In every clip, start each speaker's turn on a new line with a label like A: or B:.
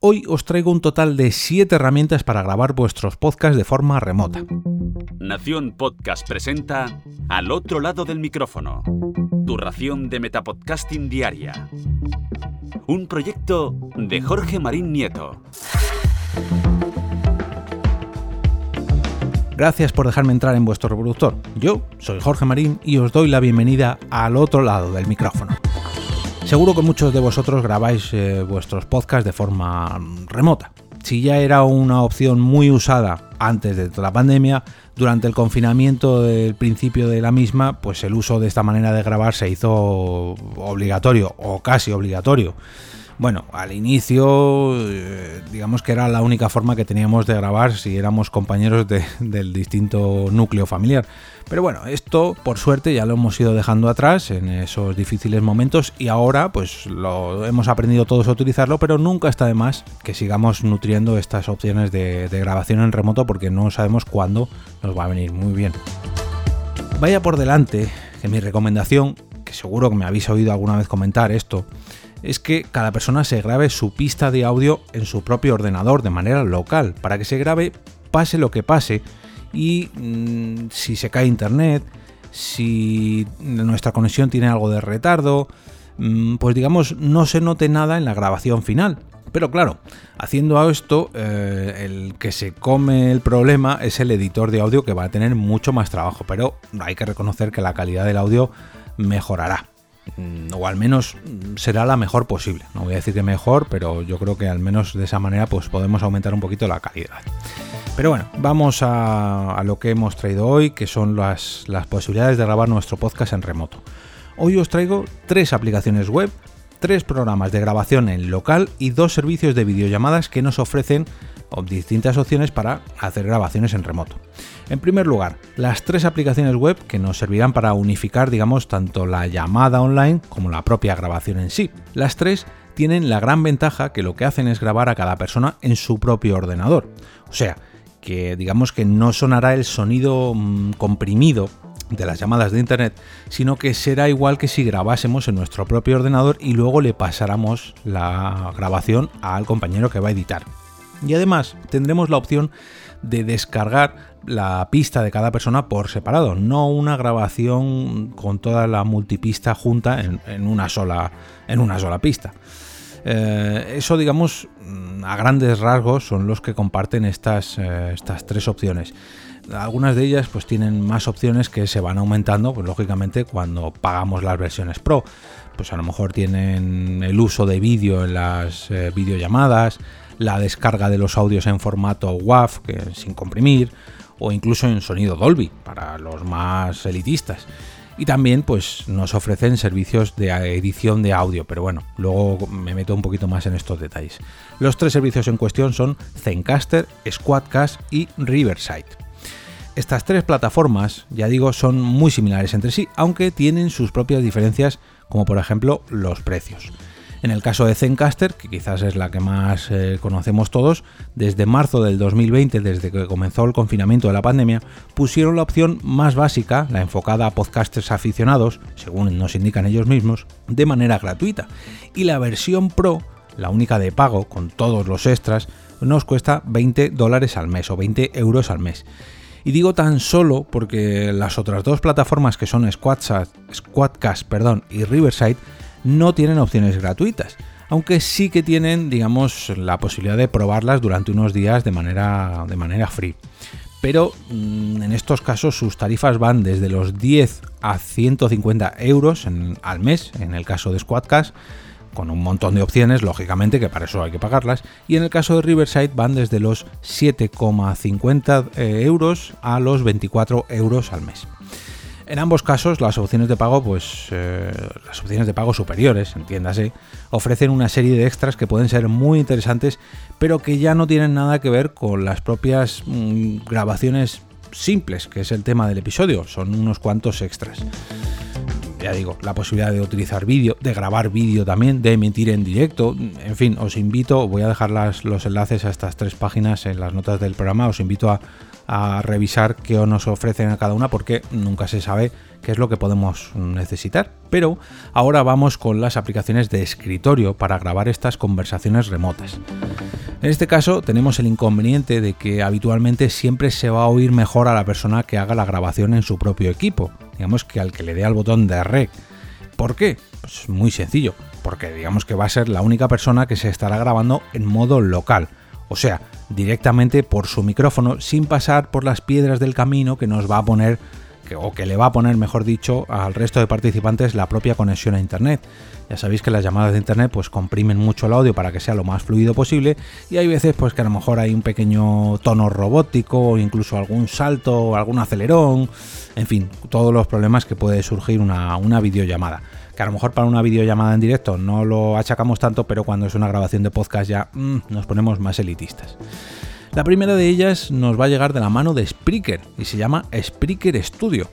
A: Hoy os traigo un total de 7 herramientas para grabar vuestros podcasts de forma remota.
B: Nación Podcast presenta Al otro lado del micrófono, tu ración de Metapodcasting diaria. Un proyecto de Jorge Marín Nieto.
A: Gracias por dejarme entrar en vuestro reproductor. Yo soy Jorge Marín y os doy la bienvenida al otro lado del micrófono. Seguro que muchos de vosotros grabáis eh, vuestros podcasts de forma remota. Si ya era una opción muy usada antes de la pandemia, durante el confinamiento del principio de la misma, pues el uso de esta manera de grabar se hizo obligatorio o casi obligatorio. Bueno, al inicio, eh, digamos que era la única forma que teníamos de grabar si éramos compañeros del distinto núcleo familiar. Pero bueno, esto por suerte ya lo hemos ido dejando atrás en esos difíciles momentos y ahora pues lo hemos aprendido todos a utilizarlo, pero nunca está de más que sigamos nutriendo estas opciones de, de grabación en remoto porque no sabemos cuándo nos va a venir muy bien. Vaya por delante que mi recomendación, que seguro que me habéis oído alguna vez comentar esto, es que cada persona se grabe su pista de audio en su propio ordenador de manera local, para que se grabe pase lo que pase y mm, si se cae internet, si nuestra conexión tiene algo de retardo, mm, pues digamos no se note nada en la grabación final. Pero claro, haciendo esto, eh, el que se come el problema es el editor de audio que va a tener mucho más trabajo, pero hay que reconocer que la calidad del audio mejorará. Mm, o al menos será la mejor posible. No voy a decir que mejor, pero yo creo que al menos de esa manera pues podemos aumentar un poquito la calidad. Pero bueno, vamos a, lo que hemos traído hoy, que son las, las posibilidades de grabar nuestro podcast en remoto. Hoy os traigo tres aplicaciones web, tres programas de grabación en local y dos servicios de videollamadas que nos ofrecen distintas opciones para hacer grabaciones en remoto. En primer lugar, las tres aplicaciones web que nos servirán para unificar, digamos, tanto la llamada online como la propia grabación en sí. Las tres tienen la gran ventaja que lo que hacen es grabar a cada persona en su propio ordenador. O sea, que digamos que no sonará el sonido mm, comprimido de las llamadas de internet, sino que será igual que si grabásemos en nuestro propio ordenador y luego le pasáramos la grabación al compañero que va a editar. Y además tendremos la opción de descargar la pista de cada persona por separado, no una grabación con toda la multipista junta en, una, sola, en una sola pista. Eh, eso, digamos, a grandes rasgos son los que comparten estas, eh, estas tres opciones. Algunas de ellas pues tienen más opciones que se van aumentando, pues lógicamente cuando pagamos las versiones Pro. Pues a lo mejor tienen el uso de vídeo en las eh, videollamadas, la descarga de los audios en formato WAV, que sin comprimir, o incluso en sonido Dolby para los más elitistas. Y también pues nos ofrecen servicios de edición de audio, pero bueno, luego me meto un poquito más en estos detalles. Los tres servicios en cuestión son Zencaster, Squadcast y Riverside. Estas tres plataformas, ya digo, son muy similares entre sí, aunque tienen sus propias diferencias, como por ejemplo los precios. En el caso de Zencaster, que quizás es la que más eh, conocemos todos, desde marzo del 2020, desde que comenzó el confinamiento de la pandemia, pusieron la opción más básica, la enfocada a podcasters aficionados, según nos indican ellos mismos, de manera gratuita. Y la versión Pro, la única de pago, con todos los extras, nos cuesta 20 dólares al mes o 20 euros al mes. Y digo tan solo porque las otras dos plataformas que son Squadcast, Squadcast perdón, y Riverside no tienen opciones gratuitas, aunque sí que tienen, digamos, la posibilidad de probarlas durante unos días de manera, de manera free. Pero mm, en estos casos sus tarifas van desde los 10 a 150 euros al mes, en el caso de Squadcast, con un montón de opciones, lógicamente, que para eso hay que pagarlas, y en el caso de Riverside van desde los 7,50 eh, euros a los 24 euros al mes. En ambos casos, las opciones de pago, pues eh, las opciones de pago superiores, entiéndase, ofrecen una serie de extras que pueden ser muy interesantes, pero que ya no tienen nada que ver con las propias mm, grabaciones simples, que es el tema del episodio. Son unos cuantos extras. Ya digo, la posibilidad de utilizar vídeo, de grabar vídeo también, de emitir en directo. En fin, os invito, voy a dejar los enlaces a estas tres páginas en las notas del programa. Os invito a a revisar qué nos ofrecen a cada una porque nunca se sabe qué es lo que podemos necesitar. Pero ahora vamos con las aplicaciones de escritorio para grabar estas conversaciones remotas. En este caso tenemos el inconveniente de que habitualmente siempre se va a oír mejor a la persona que haga la grabación en su propio equipo, digamos que al que le dé al botón de rec. ¿Por qué? Pues muy sencillo, porque digamos que va a ser la única persona que se estará grabando en modo local, o sea, directamente por su micrófono sin pasar por las piedras del camino que nos va a poner o que le va a poner, mejor dicho, al resto de participantes la propia conexión a Internet. Ya sabéis que las llamadas de Internet pues comprimen mucho el audio para que sea lo más fluido posible y hay veces pues que a lo mejor hay un pequeño tono robótico o incluso algún salto o algún acelerón, en fin, todos los problemas que puede surgir una, una videollamada que a lo mejor para una videollamada en directo no lo achacamos tanto, pero cuando es una grabación de podcast ya mm, nos ponemos más elitistas. La primera de ellas nos va a llegar de la mano de Spreaker y se llama Spreaker Studio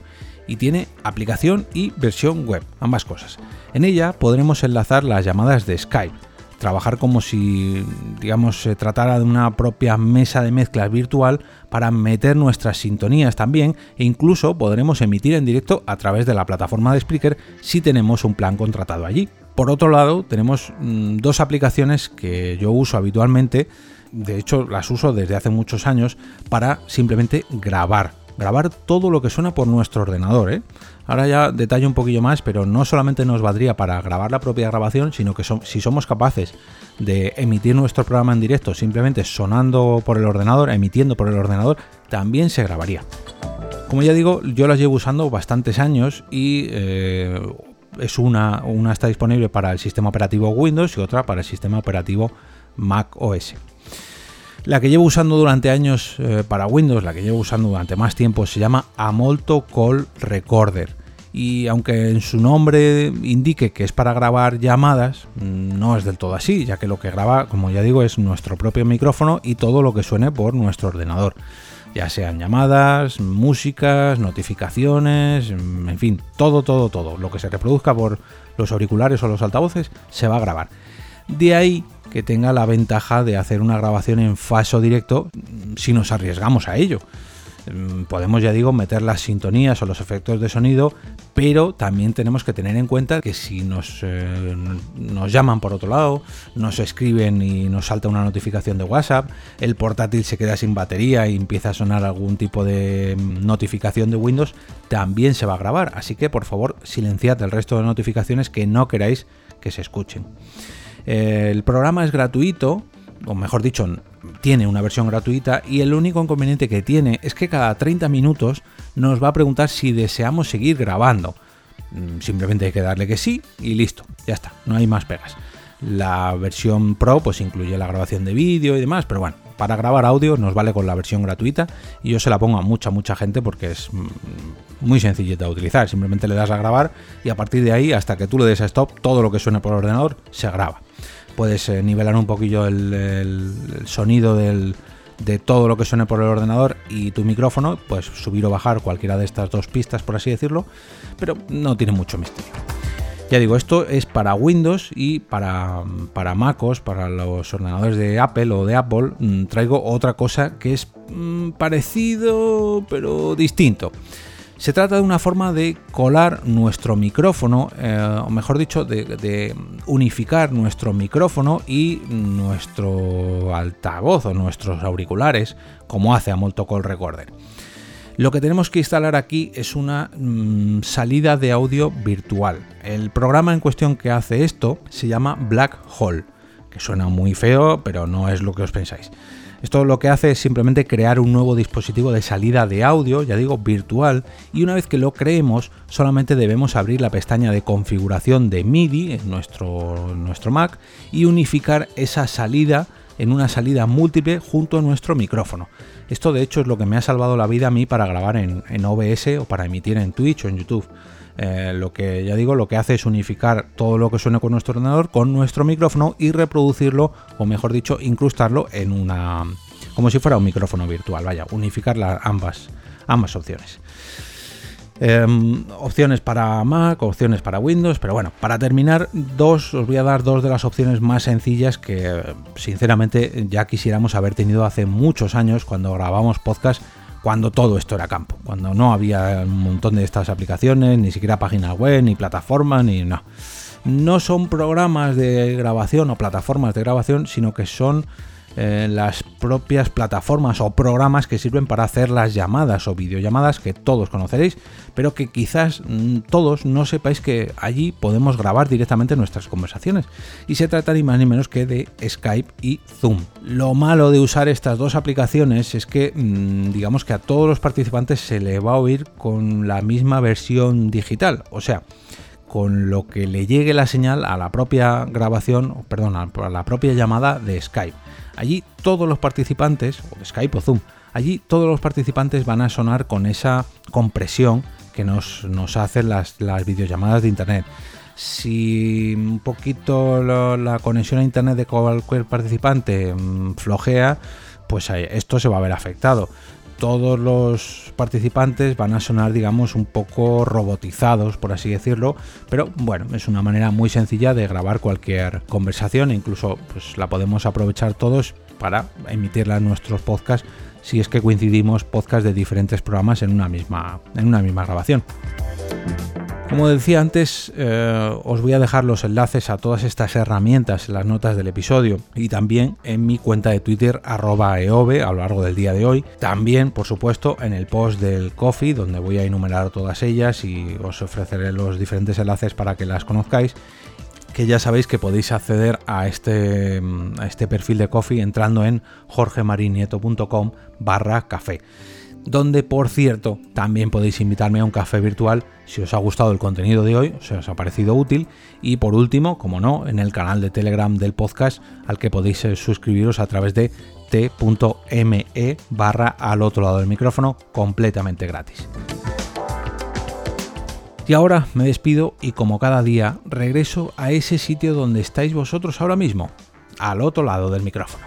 A: y tiene aplicación y versión web, ambas cosas. En ella podremos enlazar las llamadas de Skype, trabajar como si, digamos, se tratara de una propia mesa de mezclas virtual para meter nuestras sintonías también e incluso podremos emitir en directo a través de la plataforma de Spreaker si tenemos un plan contratado allí. Por otro lado, tenemos mm, dos aplicaciones que yo uso habitualmente de hecho las uso desde hace muchos años para simplemente grabar, grabar todo lo que suena por nuestro ordenador. ¿eh? Ahora ya detallo un poquillo más, pero no solamente nos valdría para grabar la propia grabación, sino que si somos capaces de emitir nuestro programa en directo simplemente sonando por el ordenador, emitiendo por el ordenador, también se grabaría. Como ya digo, yo las llevo usando bastantes años y eh, es una, una está disponible para el sistema operativo Windows y otra para el sistema operativo Mac OS. La que llevo usando durante años eh, para Windows, la que llevo usando durante más tiempo, se llama Amolto Call Recorder. Y aunque en su nombre indique que es para grabar llamadas, mm, no es del todo así, ya que lo que graba, como ya digo, es nuestro propio micrófono y todo lo que suene por nuestro ordenador. Ya sean llamadas, músicas, notificaciones, mm, en fin, todo, todo, todo. Lo que se reproduzca por los auriculares o los altavoces se va a grabar. De ahí que tenga la ventaja de hacer una grabación en falso directo si nos arriesgamos a ello. Mm, podemos, ya digo, meter las sintonías o los efectos de sonido, pero también tenemos que tener en cuenta que si nos, eh, nos llaman por otro lado, nos escriben y nos salta una notificación de WhatsApp, el portátil se queda sin batería y empieza a sonar algún tipo de notificación de Windows, también se va a grabar. Así que por favor silenciad el resto de notificaciones que no queráis que se escuchen. El programa es gratuito, o mejor dicho, tiene una versión gratuita y el único inconveniente que tiene es que cada 30 minutos nos va a preguntar si deseamos seguir grabando. Mm, simplemente hay que darle que sí y listo, ya está, no hay más pegas. La versión Pro pues incluye la grabación de vídeo y demás, pero bueno, para grabar audio nos vale con la versión gratuita y yo se la pongo a mucha mucha gente porque es mm, muy sencillita de utilizar, simplemente le das a grabar y a partir de ahí hasta que tú le des a stop todo lo que suene por ordenador se graba puedes eh, nivelar un poquillo el, sonido de todo lo que suene por el ordenador y tu micrófono, pues subir o bajar cualquiera de estas dos pistas, por así decirlo, pero no tiene mucho misterio. Ya digo, esto es para Windows y para, para MacOS, para los ordenadores de Apple o de Apple, mm, traigo otra cosa que es mm, parecido pero distinto. Se trata de una forma de colar nuestro micrófono, eh, o mejor dicho, de, unificar nuestro micrófono y nuestro altavoz o nuestros auriculares, como hace a Call Recorder. Lo que tenemos que instalar aquí es una mm, salida de audio virtual. El programa en cuestión que hace esto se llama Black Hole, que suena muy feo, pero no es lo que os pensáis. Esto lo que hace es simplemente crear un nuevo dispositivo de salida de audio, ya digo, virtual, y una vez que lo creemos, solamente debemos abrir la pestaña de configuración de MIDI en nuestro, nuestro Mac y unificar esa salida en una salida múltiple junto a nuestro micrófono. Esto de hecho es lo que me ha salvado la vida a mí para grabar en, en OBS o para emitir en Twitch o en YouTube. Eh, lo que ya digo, lo que hace es unificar todo lo que suene con nuestro ordenador con nuestro micrófono y reproducirlo, o mejor dicho, incrustarlo en una. como si fuera un micrófono virtual, vaya, unificar ambas, ambas opciones. Em, opciones para Mac, opciones para Windows, pero bueno, para terminar, dos, os voy a dar dos de las opciones más sencillas que sinceramente ya quisiéramos haber tenido hace muchos años cuando grabamos podcast cuando todo esto era campo, cuando no había un montón de estas aplicaciones, ni siquiera páginas web, ni plataformas, ni no. No son programas de grabación o plataformas de grabación, sino que son las propias plataformas o programas que sirven para hacer las llamadas o videollamadas que todos conoceréis, pero que quizás mm, todos no sepáis que allí podemos grabar directamente nuestras conversaciones. Y se trata ni más ni menos que de Skype y Zoom. Lo malo de usar estas dos aplicaciones es que mm, digamos que a todos los participantes se le va a oír con la misma versión digital, o sea, con lo que le llegue la señal a la propia grabación, perdón, a la propia llamada de Skype. Allí todos los participantes, o Skype o Zoom, allí todos los participantes van a sonar con esa compresión que nos, nos hacen las, las videollamadas de Internet. Si un poquito la conexión a Internet de cualquier participante mm, flojea, pues esto se va a ver afectado todos los participantes van a sonar, digamos, un poco robotizados, por así decirlo, pero bueno, es una manera muy sencilla de grabar cualquier conversación e incluso pues, la podemos aprovechar todos para emitirla en nuestros podcasts si es que coincidimos podcasts de diferentes programas en una misma, en una misma grabación. Como decía antes, eh, os voy a dejar los enlaces a todas estas herramientas en las notas del episodio y también en mi cuenta de Twitter arroba eove a lo largo del día de hoy. También, por supuesto, en el post del coffee donde voy a enumerar todas ellas y os ofreceré los diferentes enlaces para que las conozcáis que ya sabéis que podéis acceder a este, a este perfil de coffee entrando en jorgemarinieto.com barra café donde por cierto también podéis invitarme a un café virtual si os ha gustado el contenido de hoy, si os ha parecido útil y por último, como no, en el canal de Telegram del podcast al que podéis eh, suscribiros a través de t.me barra al otro lado del micrófono completamente gratis. Y ahora me despido y como cada día regreso a ese sitio donde estáis vosotros ahora mismo, al otro lado del micrófono.